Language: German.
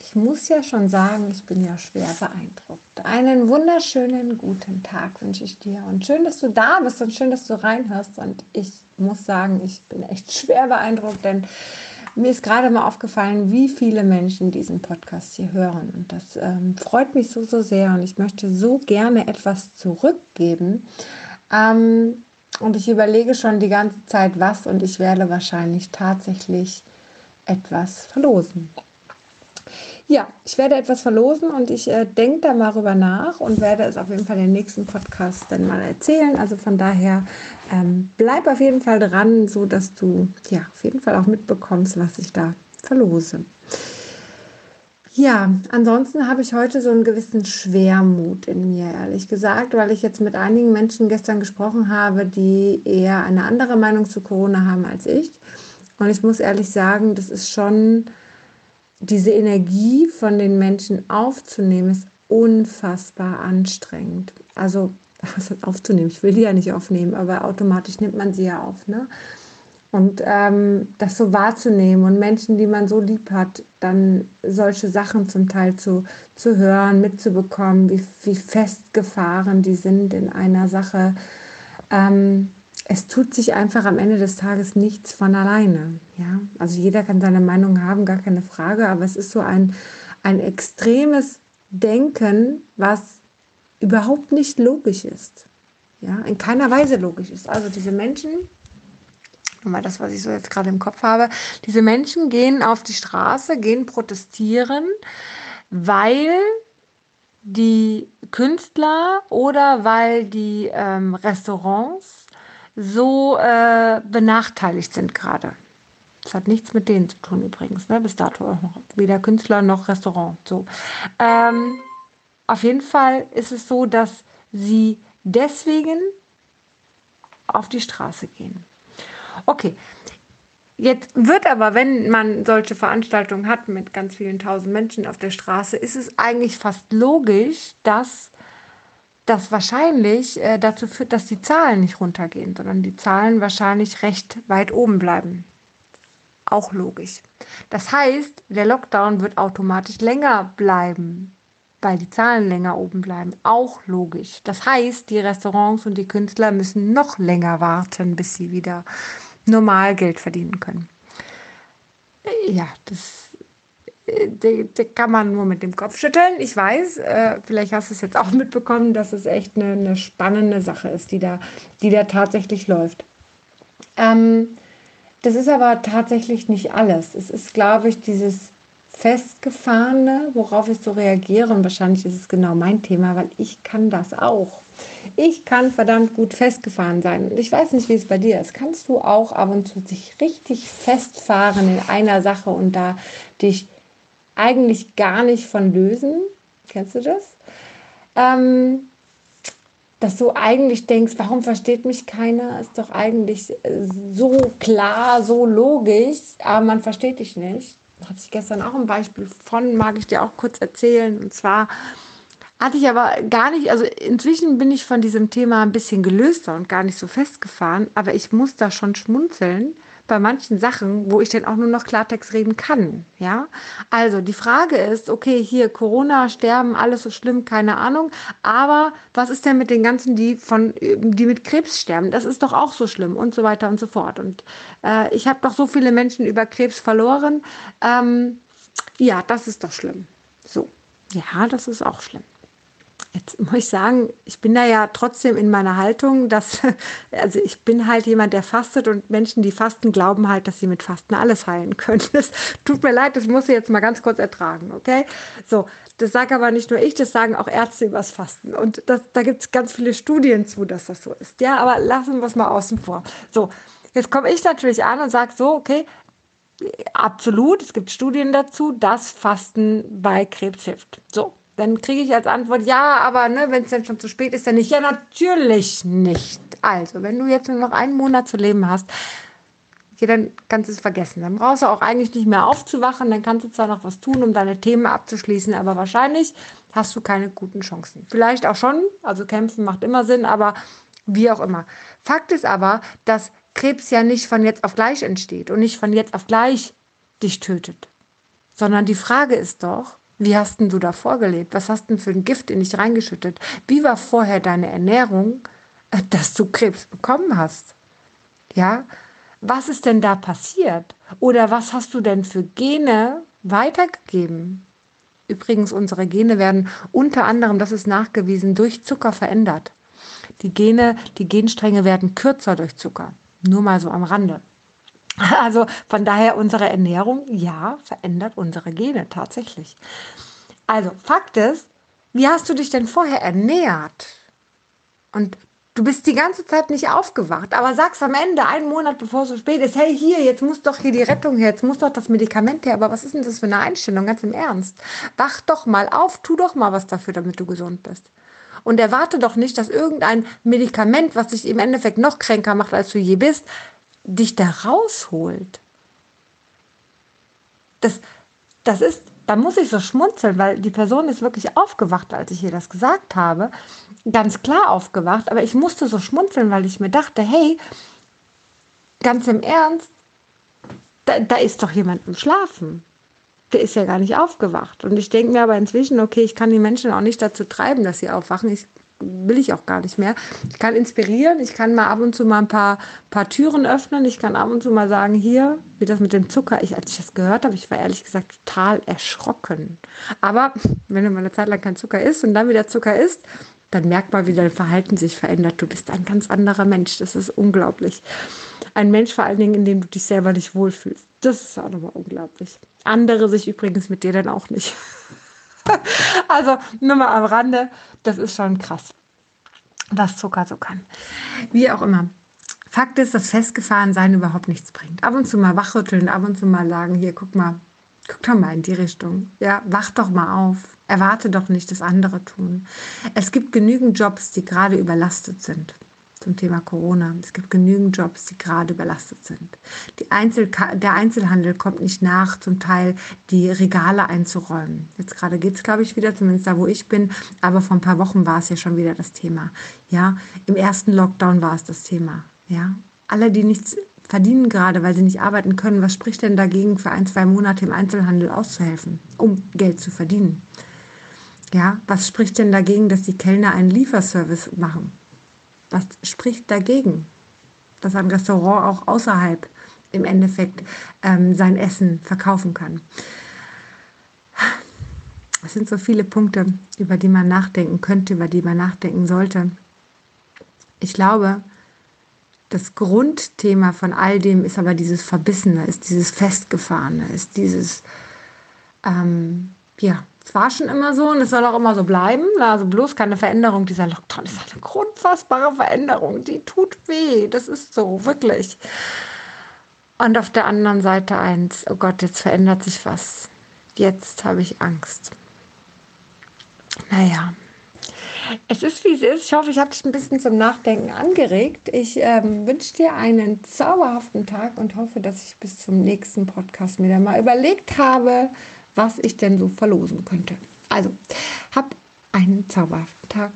ich muss ja schon sagen, ich bin ja schwer beeindruckt. Einen wunderschönen guten Tag wünsche ich dir und schön, dass du da bist und schön, dass du reinhörst. Und ich muss sagen, ich bin echt schwer beeindruckt, denn mir ist gerade mal aufgefallen, wie viele Menschen diesen Podcast hier hören. Und das ähm, freut mich so, so sehr. Und ich möchte so gerne etwas zurückgeben. Ähm, und ich überlege schon die ganze Zeit, was. Und ich werde wahrscheinlich tatsächlich etwas verlosen. Ja, ich werde etwas verlosen und ich äh, denke da mal drüber nach und werde es auf jeden Fall den nächsten Podcast dann mal erzählen. Also von daher ähm, bleib auf jeden Fall dran, so dass du ja auf jeden Fall auch mitbekommst, was ich da verlose. Ja, ansonsten habe ich heute so einen gewissen Schwermut in mir, ehrlich gesagt, weil ich jetzt mit einigen Menschen gestern gesprochen habe, die eher eine andere Meinung zu Corona haben als ich. Und ich muss ehrlich sagen, das ist schon diese Energie von den Menschen aufzunehmen, ist unfassbar anstrengend. Also, was heißt aufzunehmen? Ich will die ja nicht aufnehmen, aber automatisch nimmt man sie ja auf. Ne? Und ähm, das so wahrzunehmen und Menschen, die man so lieb hat, dann solche Sachen zum Teil zu, zu hören, mitzubekommen, wie, wie festgefahren die sind in einer Sache. Ähm, es tut sich einfach am Ende des Tages nichts von alleine. Ja? Also jeder kann seine Meinung haben, gar keine Frage, aber es ist so ein, ein extremes Denken, was überhaupt nicht logisch ist. Ja? In keiner Weise logisch ist. Also diese Menschen, mal das, was ich so jetzt gerade im Kopf habe, diese Menschen gehen auf die Straße, gehen protestieren, weil die Künstler oder weil die ähm, Restaurants so äh, benachteiligt sind gerade. Das hat nichts mit denen zu tun übrigens, ne? bis dato weder Künstler noch Restaurant. So. Ähm, auf jeden Fall ist es so, dass sie deswegen auf die Straße gehen. Okay, Jetzt wird aber, wenn man solche Veranstaltungen hat mit ganz vielen tausend Menschen auf der Straße, ist es eigentlich fast logisch, dass das wahrscheinlich äh, dazu führt, dass die Zahlen nicht runtergehen, sondern die Zahlen wahrscheinlich recht weit oben bleiben. Auch logisch. Das heißt, der Lockdown wird automatisch länger bleiben, weil die Zahlen länger oben bleiben. Auch logisch. Das heißt, die Restaurants und die Künstler müssen noch länger warten, bis sie wieder normal Geld verdienen können. Ja, das da kann man nur mit dem Kopf schütteln. Ich weiß, äh, vielleicht hast du es jetzt auch mitbekommen, dass es echt eine, eine, spannende Sache ist, die da, die da tatsächlich läuft. Ähm, das ist aber tatsächlich nicht alles. Es ist, glaube ich, dieses Festgefahrene, worauf ich so reagiere. Und wahrscheinlich ist es genau mein Thema, weil ich kann das auch. Ich kann verdammt gut festgefahren sein. Und ich weiß nicht, wie es bei dir ist. Kannst du auch ab und zu sich richtig festfahren in einer Sache und da dich eigentlich gar nicht von lösen. Kennst du das? Ähm, dass du eigentlich denkst, warum versteht mich keiner? Ist doch eigentlich äh, so klar, so logisch, aber man versteht dich nicht. Da hatte ich gestern auch ein Beispiel von, mag ich dir auch kurz erzählen. Und zwar hatte ich aber gar nicht, also inzwischen bin ich von diesem Thema ein bisschen gelöster und gar nicht so festgefahren, aber ich muss da schon schmunzeln, bei manchen Sachen, wo ich dann auch nur noch Klartext reden kann. Ja, also die Frage ist, okay, hier Corona, Sterben, alles so schlimm, keine Ahnung. Aber was ist denn mit den ganzen, die von, die mit Krebs sterben? Das ist doch auch so schlimm und so weiter und so fort. Und äh, ich habe doch so viele Menschen über Krebs verloren. Ähm, ja, das ist doch schlimm. So, ja, das ist auch schlimm. Jetzt muss ich sagen, ich bin da ja trotzdem in meiner Haltung, dass, also ich bin halt jemand, der fastet und Menschen, die fasten, glauben halt, dass sie mit Fasten alles heilen können. Das tut mir leid, das muss ich jetzt mal ganz kurz ertragen, okay? So, das sage aber nicht nur ich, das sagen auch Ärzte übers Fasten. Und das, da gibt es ganz viele Studien zu, dass das so ist. Ja, aber lassen wir es mal außen vor. So, jetzt komme ich natürlich an und sage so, okay, absolut, es gibt Studien dazu, dass Fasten bei Krebs hilft. So, dann kriege ich als Antwort, ja, aber ne, wenn es dann schon zu spät ist, dann nicht. Ja, natürlich nicht. Also, wenn du jetzt nur noch einen Monat zu leben hast, okay, dann kannst du es vergessen. Dann brauchst du auch eigentlich nicht mehr aufzuwachen. Dann kannst du zwar noch was tun, um deine Themen abzuschließen, aber wahrscheinlich hast du keine guten Chancen. Vielleicht auch schon, also kämpfen macht immer Sinn, aber wie auch immer. Fakt ist aber, dass Krebs ja nicht von jetzt auf gleich entsteht und nicht von jetzt auf gleich dich tötet sondern die Frage ist doch, wie hast denn du davor gelebt? Was hast denn für ein Gift in dich reingeschüttet? Wie war vorher deine Ernährung, äh, dass du Krebs bekommen hast? Ja, was ist denn da passiert? Oder was hast du denn für Gene weitergegeben? Übrigens, unsere Gene werden unter anderem, das ist nachgewiesen, durch Zucker verändert. Die Gene, die Genstränge werden kürzer durch Zucker. Nur mal so am Rande. Also von daher unsere Ernährung, ja, verändert unsere Gene tatsächlich. Also Fakt ist, wie hast du dich denn vorher ernährt? Und du bist die ganze Zeit nicht aufgewacht, aber sagst am Ende, einen Monat bevor es so spät ist, hey, hier, jetzt muss doch hier die Rettung her, jetzt muss doch das Medikament her. Aber was ist denn das für eine Einstellung, ganz im Ernst? Wach doch mal auf, tu doch mal was dafür, damit du gesund bist. Und erwarte doch nicht, dass irgendein Medikament, was dich im Endeffekt noch kränker macht, als du je bist, dich da rausholt. Das, das ist, da muss ich so schmunzeln, weil die Person ist wirklich aufgewacht, als ich ihr das gesagt habe. Ganz klar aufgewacht, aber ich musste so schmunzeln, weil ich mir dachte, hey, ganz im Ernst, da, da ist doch jemand im Schlafen. Der ist ja gar nicht aufgewacht. Und ich denke mir aber inzwischen, okay, ich kann die Menschen auch nicht dazu treiben, dass sie aufwachen. Ich will ich auch gar nicht mehr. Ich kann inspirieren, ich kann mal ab und zu mal ein paar, paar Türen öffnen, ich kann ab und zu mal sagen, hier, wie das mit dem Zucker, ich, als ich das gehört habe, ich war ehrlich gesagt total erschrocken. Aber wenn du mal eine Zeit lang kein Zucker isst und dann wieder Zucker isst, dann merkt man, wie dein Verhalten sich verändert. Du bist ein ganz anderer Mensch. Das ist unglaublich. Ein Mensch vor allen Dingen, in dem du dich selber nicht wohlfühlst. Das ist auch nochmal unglaublich. Andere sich übrigens mit dir dann auch nicht. also nur mal am Rande, das ist schon krass, was Zucker so kann. Wie auch immer. Fakt ist, dass Festgefahrensein überhaupt nichts bringt. Ab und zu mal wachrütteln, ab und zu mal sagen, hier, guck mal, guck doch mal in die Richtung. Ja, wach doch mal auf. Erwarte doch nicht, dass andere tun. Es gibt genügend Jobs, die gerade überlastet sind zum Thema Corona. Es gibt genügend Jobs, die gerade überlastet sind. Einzel der Einzelhandel kommt nicht nach, zum Teil die Regale einzuräumen. Jetzt gerade geht es, glaube ich, wieder, zumindest da, wo ich bin. Aber vor ein paar Wochen war es ja schon wieder das Thema. Ja, im ersten Lockdown war es das Thema. Ja, alle, die nichts verdienen gerade, weil sie nicht arbeiten können, was spricht denn dagegen, für ein, zwei Monate im Einzelhandel auszuhelfen, um Geld zu verdienen? Ja, was spricht denn dagegen, dass die Kellner einen Lieferservice machen? Was spricht dagegen, dass ein Restaurant auch außerhalb im Endeffekt ähm, sein Essen verkaufen kann? Es sind so viele Punkte, über die man nachdenken könnte, über die man nachdenken sollte. Ich glaube, das Grundthema von all dem ist aber dieses Verbissene, ist dieses Festgefahrene, ist dieses, ähm, ja, es war schon immer so und es soll auch immer so bleiben. Also bloß keine Veränderung. Dieser Lockdown ist eine grundfassbare Veränderung. Die tut weh. Das ist so, wirklich. Und auf der anderen Seite eins, oh Gott, jetzt verändert sich was. Jetzt habe ich Angst. Naja, es ist wie es ist. Ich hoffe, ich habe dich ein bisschen zum Nachdenken angeregt. Ich ähm, wünsche dir einen zauberhaften Tag und hoffe, dass ich bis zum nächsten Podcast mir dann mal überlegt habe, was ich denn so verlosen könnte. Also, hab einen zauberhaften Tag